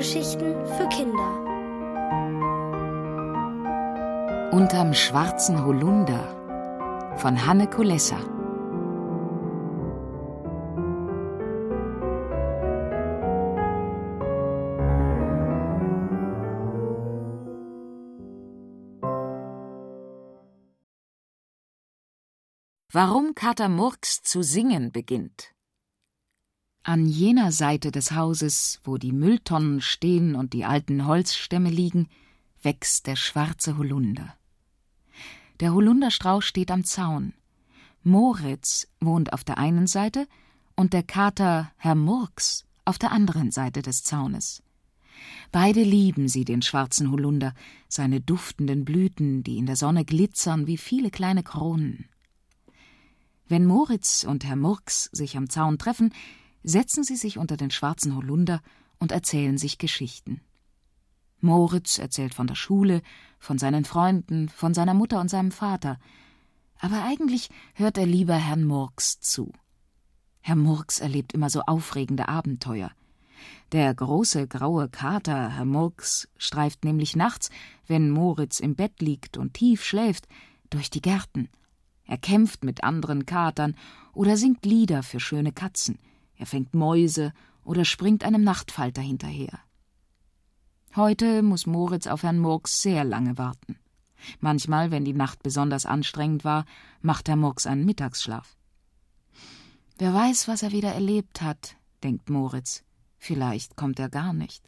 Hörgeschichten für Kinder. Unterm schwarzen Holunder von Hanne Kulessa. Warum Kater Murks zu singen beginnt. An jener Seite des Hauses, wo die Mülltonnen stehen und die alten Holzstämme liegen, wächst der schwarze Holunder. Der Holunderstrauch steht am Zaun. Moritz wohnt auf der einen Seite und der Kater Herr Murks auf der anderen Seite des Zaunes. Beide lieben sie den schwarzen Holunder, seine duftenden Blüten, die in der Sonne glitzern wie viele kleine Kronen. Wenn Moritz und Herr Murks sich am Zaun treffen, setzen sie sich unter den schwarzen Holunder und erzählen sich Geschichten. Moritz erzählt von der Schule, von seinen Freunden, von seiner Mutter und seinem Vater. Aber eigentlich hört er lieber Herrn Murks zu. Herr Murks erlebt immer so aufregende Abenteuer. Der große graue Kater, Herr Murks, streift nämlich nachts, wenn Moritz im Bett liegt und tief schläft, durch die Gärten. Er kämpft mit anderen Katern oder singt Lieder für schöne Katzen. Er fängt Mäuse oder springt einem Nachtfalter hinterher. Heute muss Moritz auf Herrn Murks sehr lange warten. Manchmal, wenn die Nacht besonders anstrengend war, macht Herr Murks einen Mittagsschlaf. Wer weiß, was er wieder erlebt hat, denkt Moritz. Vielleicht kommt er gar nicht.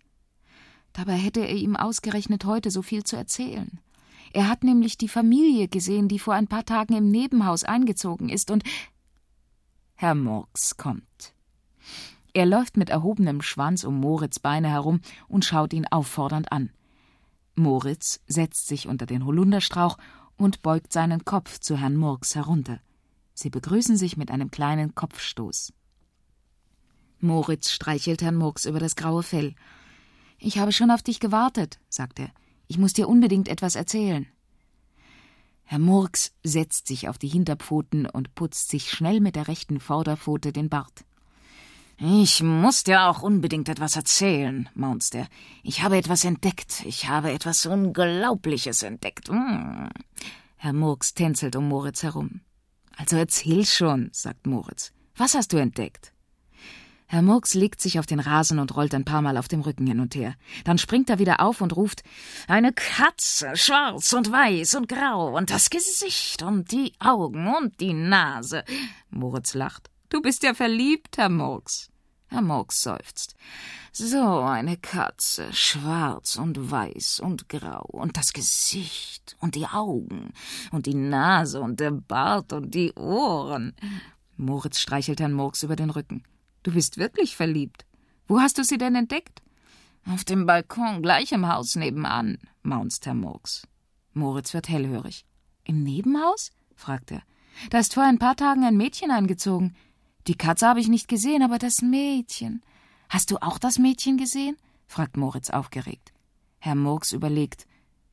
Dabei hätte er ihm ausgerechnet heute so viel zu erzählen. Er hat nämlich die Familie gesehen, die vor ein paar Tagen im Nebenhaus eingezogen ist, und Herr Murks kommt. Er läuft mit erhobenem Schwanz um Moritz Beine herum und schaut ihn auffordernd an. Moritz setzt sich unter den Holunderstrauch und beugt seinen Kopf zu Herrn Murks herunter. Sie begrüßen sich mit einem kleinen Kopfstoß. Moritz streichelt Herrn Murks über das graue Fell. Ich habe schon auf dich gewartet, sagt er. Ich muss dir unbedingt etwas erzählen. Herr Murks setzt sich auf die Hinterpfoten und putzt sich schnell mit der rechten Vorderpfote den Bart. Ich muss dir auch unbedingt etwas erzählen, maunzt er. Ich habe etwas entdeckt. Ich habe etwas Unglaubliches entdeckt. Hm. Herr Murks tänzelt um Moritz herum. Also erzähl schon, sagt Moritz. Was hast du entdeckt? Herr Murks legt sich auf den Rasen und rollt ein paar Mal auf dem Rücken hin und her. Dann springt er wieder auf und ruft Eine Katze, schwarz und weiß und grau, und das Gesicht und die Augen und die Nase. Moritz lacht. Du bist ja verliebt, Herr Murks. Herr Murks seufzt. So eine Katze, schwarz und weiß und grau, und das Gesicht und die Augen und die Nase und der Bart und die Ohren. Moritz streichelt Herrn Murks über den Rücken. Du bist wirklich verliebt. Wo hast du sie denn entdeckt? Auf dem Balkon, gleich im Haus nebenan, maunzt Herr Murks. Moritz wird hellhörig. Im Nebenhaus? fragt er. Da ist vor ein paar Tagen ein Mädchen eingezogen. Die Katze habe ich nicht gesehen, aber das Mädchen. Hast du auch das Mädchen gesehen? fragt Moritz aufgeregt. Herr Murks überlegt.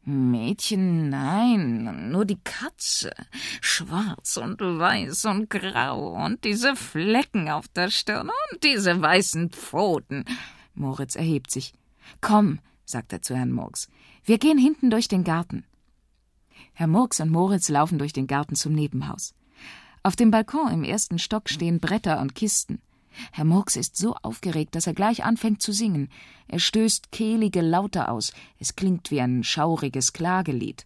Mädchen, nein, nur die Katze. Schwarz und weiß und grau und diese Flecken auf der Stirn und diese weißen Pfoten. Moritz erhebt sich. Komm, sagt er zu Herrn Murks. Wir gehen hinten durch den Garten. Herr Murks und Moritz laufen durch den Garten zum Nebenhaus. Auf dem Balkon im ersten Stock stehen Bretter und Kisten. Herr Murks ist so aufgeregt, dass er gleich anfängt zu singen. Er stößt kehlige Laute aus. Es klingt wie ein schauriges Klagelied.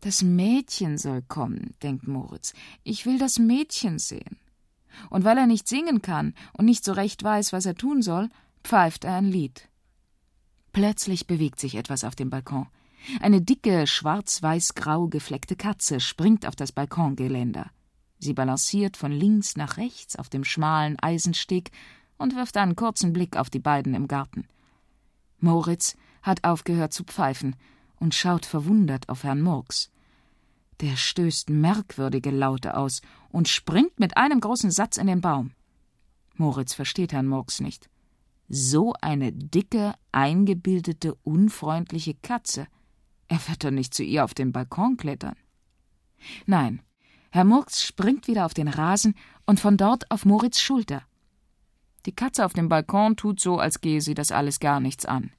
Das Mädchen soll kommen, denkt Moritz. Ich will das Mädchen sehen. Und weil er nicht singen kann und nicht so recht weiß, was er tun soll, pfeift er ein Lied. Plötzlich bewegt sich etwas auf dem Balkon. Eine dicke, schwarz-weiß-grau gefleckte Katze springt auf das Balkongeländer. Sie balanciert von links nach rechts auf dem schmalen Eisensteg und wirft einen kurzen Blick auf die beiden im Garten. Moritz hat aufgehört zu pfeifen und schaut verwundert auf Herrn Murks. Der stößt merkwürdige Laute aus und springt mit einem großen Satz in den Baum. Moritz versteht Herrn Murks nicht. So eine dicke, eingebildete, unfreundliche Katze. Er wird doch nicht zu ihr auf den Balkon klettern. Nein, Herr Murks springt wieder auf den Rasen und von dort auf Moritz Schulter. Die Katze auf dem Balkon tut so, als gehe sie das alles gar nichts an.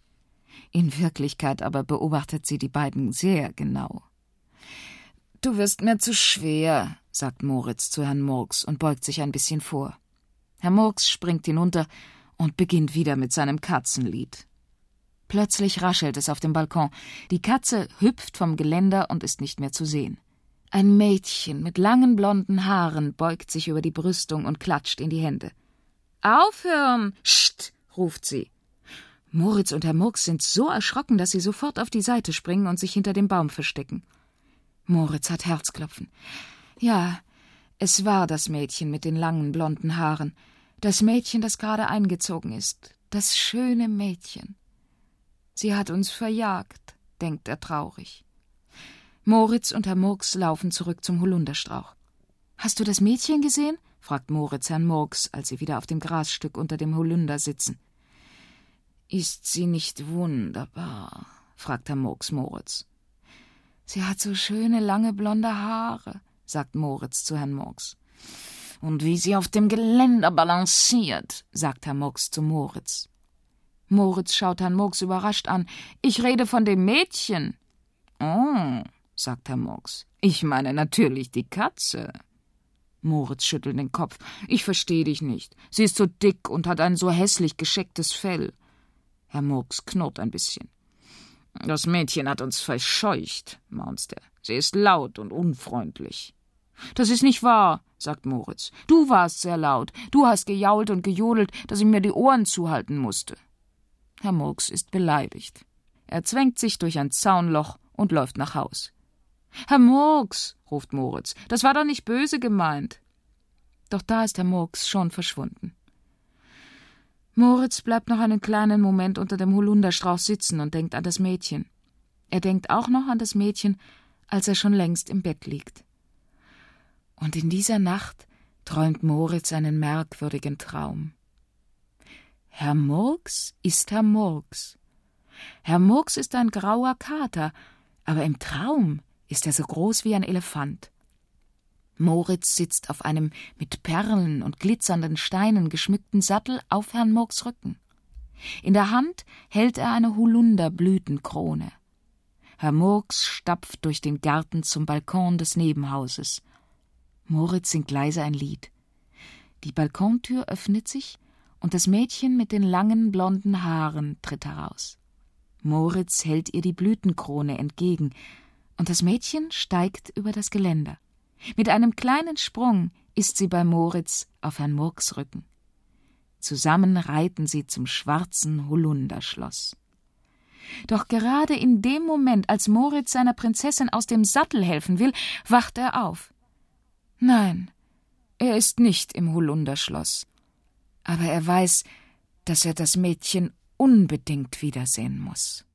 In Wirklichkeit aber beobachtet sie die beiden sehr genau. Du wirst mir zu schwer, sagt Moritz zu Herrn Murks und beugt sich ein bisschen vor. Herr Murks springt hinunter und beginnt wieder mit seinem Katzenlied. Plötzlich raschelt es auf dem Balkon. Die Katze hüpft vom Geländer und ist nicht mehr zu sehen. Ein Mädchen mit langen blonden Haaren beugt sich über die Brüstung und klatscht in die Hände. Aufhören! Scht! ruft sie. Moritz und Herr Murks sind so erschrocken, dass sie sofort auf die Seite springen und sich hinter dem Baum verstecken. Moritz hat Herzklopfen. Ja, es war das Mädchen mit den langen blonden Haaren, das Mädchen, das gerade eingezogen ist, das schöne Mädchen. Sie hat uns verjagt, denkt er traurig. Moritz und Herr Murks laufen zurück zum Holunderstrauch. Hast du das Mädchen gesehen? fragt Moritz Herrn Murks, als sie wieder auf dem Grasstück unter dem Holunder sitzen. Ist sie nicht wunderbar? fragt Herr Murks Moritz. Sie hat so schöne lange blonde Haare, sagt Moritz zu Herrn Murks. Und wie sie auf dem Geländer balanciert, sagt Herr Murks zu Moritz. Moritz schaut Herrn Murks überrascht an. Ich rede von dem Mädchen. Oh, sagt Herr Murks. Ich meine natürlich die Katze. Moritz schüttelt den Kopf. Ich verstehe dich nicht. Sie ist so dick und hat ein so hässlich geschecktes Fell. Herr Murks knurrt ein bisschen. Das Mädchen hat uns verscheucht, maunzt er. Sie ist laut und unfreundlich. Das ist nicht wahr, sagt Moritz. Du warst sehr laut. Du hast gejault und gejodelt, dass ich mir die Ohren zuhalten musste. Herr Murks ist beleidigt. Er zwängt sich durch ein Zaunloch und läuft nach Haus. Herr Murks, ruft Moritz, das war doch nicht böse gemeint. Doch da ist Herr Murks schon verschwunden. Moritz bleibt noch einen kleinen Moment unter dem Holunderstrauch sitzen und denkt an das Mädchen. Er denkt auch noch an das Mädchen, als er schon längst im Bett liegt. Und in dieser Nacht träumt Moritz einen merkwürdigen Traum. Herr Murks ist Herr Murks. Herr Murks ist ein grauer Kater, aber im Traum ist er so groß wie ein Elefant. Moritz sitzt auf einem mit Perlen und glitzernden Steinen geschmückten Sattel auf Herrn Murks Rücken. In der Hand hält er eine Holunderblütenkrone. Herr Murks stapft durch den Garten zum Balkon des Nebenhauses. Moritz singt leise ein Lied. Die Balkontür öffnet sich und das Mädchen mit den langen blonden Haaren tritt heraus. Moritz hält ihr die Blütenkrone entgegen, und das Mädchen steigt über das Geländer. Mit einem kleinen Sprung ist sie bei Moritz auf Herrn Murks Rücken. Zusammen reiten sie zum schwarzen Holunderschloss. Doch gerade in dem Moment, als Moritz seiner Prinzessin aus dem Sattel helfen will, wacht er auf. Nein, er ist nicht im Holunderschloss aber er weiß, dass er das Mädchen unbedingt wiedersehen muss.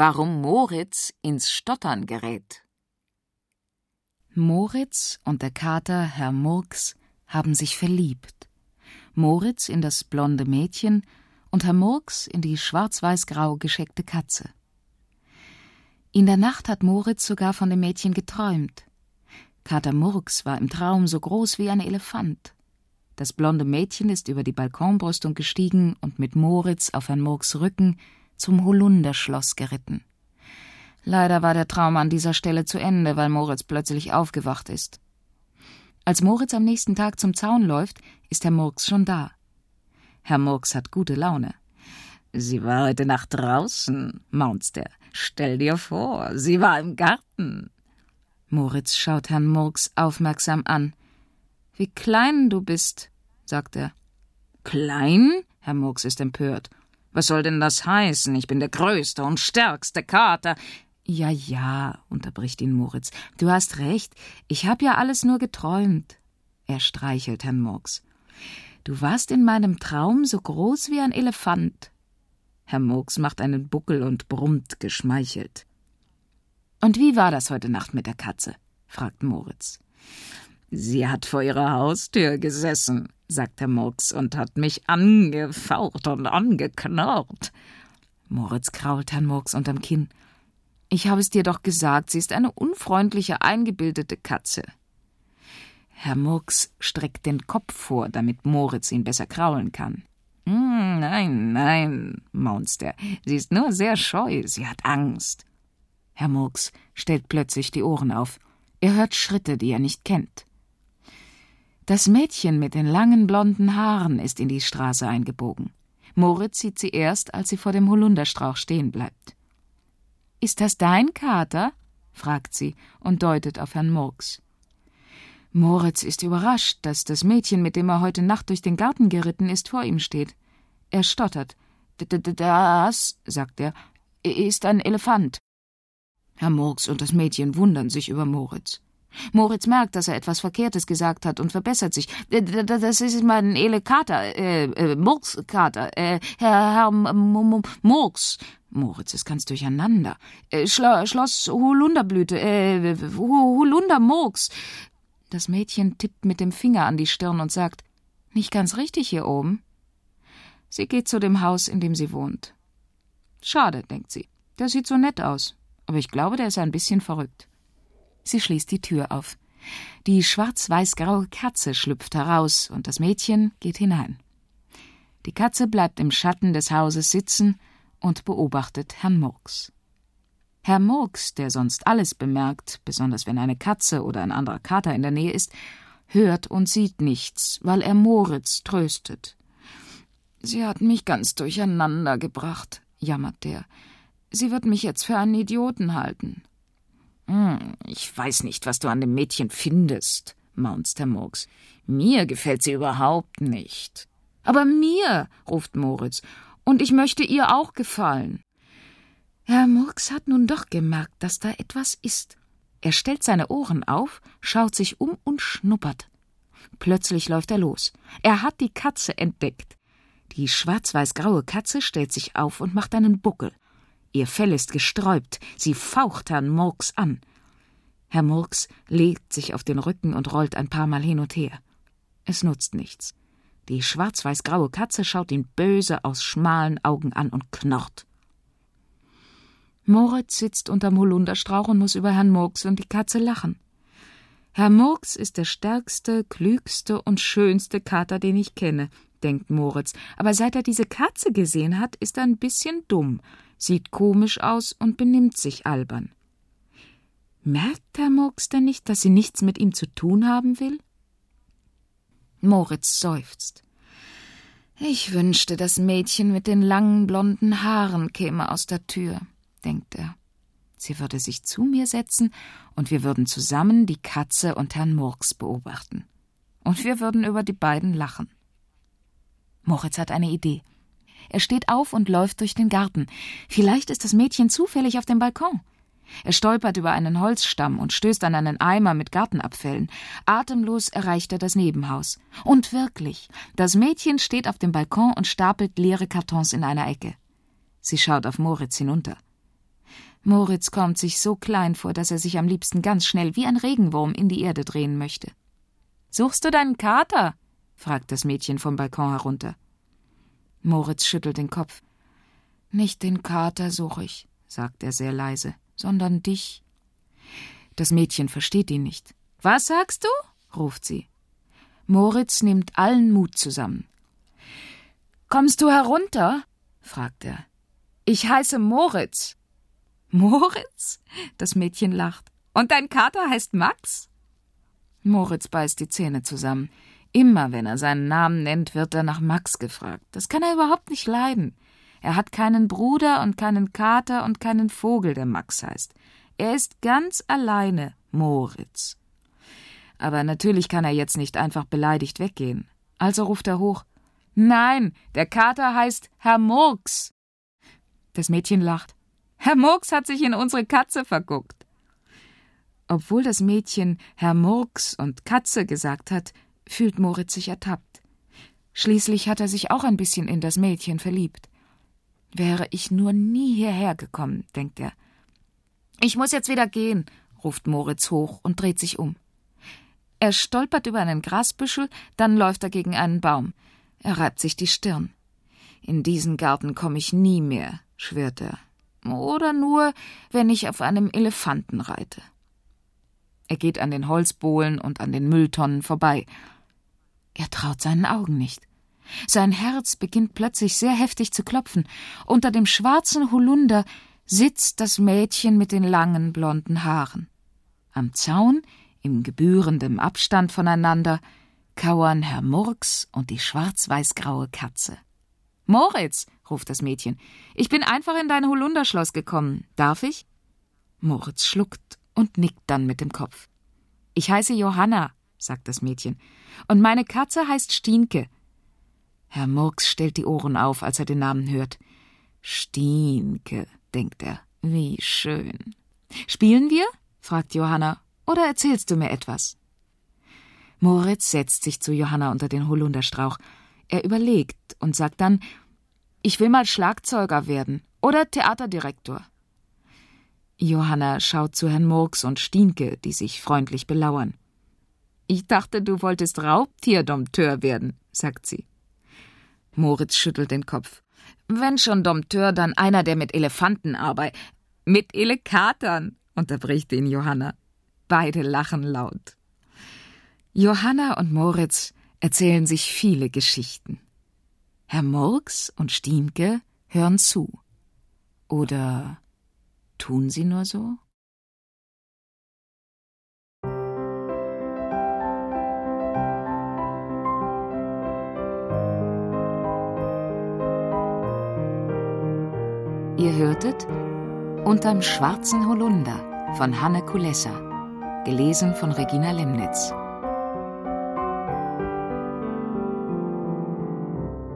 Warum Moritz ins Stottern gerät. Moritz und der Kater Herr Murks haben sich verliebt. Moritz in das blonde Mädchen und Herr Murks in die schwarz-weiß-grau gescheckte Katze. In der Nacht hat Moritz sogar von dem Mädchen geträumt. Kater Murks war im Traum so groß wie ein Elefant. Das blonde Mädchen ist über die Balkonbrüstung gestiegen und mit Moritz auf Herrn Murks Rücken zum Holunderschloss geritten. Leider war der Traum an dieser Stelle zu Ende, weil Moritz plötzlich aufgewacht ist. Als Moritz am nächsten Tag zum Zaun läuft, ist Herr Murks schon da. Herr Murks hat gute Laune. Sie war heute Nacht draußen, maunzt er. Stell dir vor, sie war im Garten. Moritz schaut Herrn Murks aufmerksam an. Wie klein du bist, sagt er. Klein? Herr Murks ist empört. Was soll denn das heißen? Ich bin der größte und stärkste Kater. Ja, ja, unterbricht ihn Moritz. Du hast recht. Ich hab ja alles nur geträumt. Er streichelt Herrn Murks. Du warst in meinem Traum so groß wie ein Elefant. Herr Murks macht einen Buckel und brummt geschmeichelt. Und wie war das heute Nacht mit der Katze? fragt Moritz. Sie hat vor ihrer Haustür gesessen, sagt Herr Murks, und hat mich angefaucht und angeknurrt. Moritz krault Herrn Murks unterm Kinn. Ich habe es dir doch gesagt, sie ist eine unfreundliche, eingebildete Katze. Herr Murks streckt den Kopf vor, damit Moritz ihn besser kraulen kann. Hm, nein, nein, maunzt er. Sie ist nur sehr scheu, sie hat Angst. Herr Murks stellt plötzlich die Ohren auf. Er hört Schritte, die er nicht kennt. Das Mädchen mit den langen blonden Haaren ist in die Straße eingebogen. Moritz sieht sie erst, als sie vor dem Holunderstrauch stehen bleibt. Ist das dein Kater? fragt sie und deutet auf Herrn Murks. Moritz ist überrascht, dass das Mädchen, mit dem er heute Nacht durch den Garten geritten ist, vor ihm steht. Er stottert. Das, sagt er, ist ein Elefant. Herr Murks und das Mädchen wundern sich über Moritz. Moritz merkt, dass er etwas Verkehrtes gesagt hat und verbessert sich. Das ist mein Elekater, äh, äh, Murkskater, äh, Herr, Herr Murks. Moritz ist ganz durcheinander. Äh, Schlo Schloss Holunderblüte, äh, Holundermurks. Das Mädchen tippt mit dem Finger an die Stirn und sagt, nicht ganz richtig hier oben. Sie geht zu dem Haus, in dem sie wohnt. Schade, denkt sie. Der sieht so nett aus. Aber ich glaube, der ist ein bisschen verrückt. Sie schließt die Tür auf. Die schwarz-weiß-graue Katze schlüpft heraus und das Mädchen geht hinein. Die Katze bleibt im Schatten des Hauses sitzen und beobachtet Herrn Murks. Herr Murks, der sonst alles bemerkt, besonders wenn eine Katze oder ein anderer Kater in der Nähe ist, hört und sieht nichts, weil er Moritz tröstet. Sie hat mich ganz durcheinander gebracht, jammert der. Sie wird mich jetzt für einen Idioten halten. Hm, ich weiß nicht, was du an dem Mädchen findest, maunzt Herr Murks. Mir gefällt sie überhaupt nicht. Aber mir, ruft Moritz, und ich möchte ihr auch gefallen. Herr Murks hat nun doch gemerkt, dass da etwas ist. Er stellt seine Ohren auf, schaut sich um und schnuppert. Plötzlich läuft er los. Er hat die Katze entdeckt. Die schwarz-weiß-graue Katze stellt sich auf und macht einen Buckel. Ihr Fell ist gesträubt, sie faucht Herrn Murks an. Herr Murks legt sich auf den Rücken und rollt ein paar Mal hin und her. Es nutzt nichts. Die schwarz-weiß-graue Katze schaut ihn böse aus schmalen Augen an und knurrt. Moritz sitzt unterm Holunderstrauch und muss über Herrn Murks und die Katze lachen. Herr Murks ist der stärkste, klügste und schönste Kater, den ich kenne, denkt Moritz, aber seit er diese Katze gesehen hat, ist er ein bisschen dumm, sieht komisch aus und benimmt sich albern. Merkt Herr Murks denn nicht, dass sie nichts mit ihm zu tun haben will? Moritz seufzt. Ich wünschte, das Mädchen mit den langen blonden Haaren käme aus der Tür denkt er. Sie würde sich zu mir setzen und wir würden zusammen die Katze und Herrn Murks beobachten. Und wir würden über die beiden lachen. Moritz hat eine Idee. Er steht auf und läuft durch den Garten. Vielleicht ist das Mädchen zufällig auf dem Balkon. Er stolpert über einen Holzstamm und stößt an einen Eimer mit Gartenabfällen. Atemlos erreicht er das Nebenhaus. Und wirklich, das Mädchen steht auf dem Balkon und stapelt leere Kartons in einer Ecke. Sie schaut auf Moritz hinunter. Moritz kommt sich so klein vor, dass er sich am liebsten ganz schnell wie ein Regenwurm in die Erde drehen möchte. Suchst du deinen Kater? fragt das Mädchen vom Balkon herunter. Moritz schüttelt den Kopf. Nicht den Kater suche ich, sagt er sehr leise, sondern dich. Das Mädchen versteht ihn nicht. Was sagst du? ruft sie. Moritz nimmt allen Mut zusammen. Kommst du herunter? fragt er. Ich heiße Moritz. Moritz? Das Mädchen lacht. Und dein Kater heißt Max? Moritz beißt die Zähne zusammen. Immer wenn er seinen Namen nennt, wird er nach Max gefragt. Das kann er überhaupt nicht leiden. Er hat keinen Bruder und keinen Kater und keinen Vogel, der Max heißt. Er ist ganz alleine Moritz. Aber natürlich kann er jetzt nicht einfach beleidigt weggehen. Also ruft er hoch Nein, der Kater heißt Herr Murks. Das Mädchen lacht. Herr Murks hat sich in unsere Katze verguckt. Obwohl das Mädchen Herr Murks und Katze gesagt hat, fühlt Moritz sich ertappt. Schließlich hat er sich auch ein bisschen in das Mädchen verliebt. Wäre ich nur nie hierher gekommen, denkt er. Ich muss jetzt wieder gehen, ruft Moritz hoch und dreht sich um. Er stolpert über einen Grasbüschel, dann läuft er gegen einen Baum. Er reibt sich die Stirn. In diesen Garten komme ich nie mehr, schwört er. Oder nur, wenn ich auf einem Elefanten reite. Er geht an den Holzbohlen und an den Mülltonnen vorbei. Er traut seinen Augen nicht. Sein Herz beginnt plötzlich sehr heftig zu klopfen. Unter dem schwarzen Holunder sitzt das Mädchen mit den langen blonden Haaren. Am Zaun, im gebührendem Abstand voneinander, kauern Herr Murks und die schwarz-weiß-graue Katze. Moritz, ruft das Mädchen, ich bin einfach in dein Holunderschloss gekommen. Darf ich? Moritz schluckt und nickt dann mit dem Kopf. Ich heiße Johanna, sagt das Mädchen, und meine Katze heißt Stienke. Herr Murks stellt die Ohren auf, als er den Namen hört. Stienke, denkt er, wie schön. Spielen wir? fragt Johanna, oder erzählst du mir etwas? Moritz setzt sich zu Johanna unter den Holunderstrauch. Er überlegt und sagt dann Ich will mal Schlagzeuger werden oder Theaterdirektor. Johanna schaut zu Herrn Murks und Stienke, die sich freundlich belauern. Ich dachte, du wolltest Raubtierdompteur werden, sagt sie. Moritz schüttelt den Kopf. Wenn schon Dompteur, dann einer, der mit Elefanten arbeitet. Mit Elekatern, unterbricht ihn Johanna. Beide lachen laut. Johanna und Moritz erzählen sich viele Geschichten. Herr Murks und Stienke hören zu. Oder tun sie nur so? Ihr hörtet Unterm schwarzen Holunder von Hanne Kulessa, gelesen von Regina Lemnitz.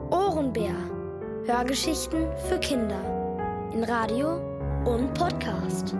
Ohrenbär. Hörgeschichten für Kinder. In Radio und Podcast.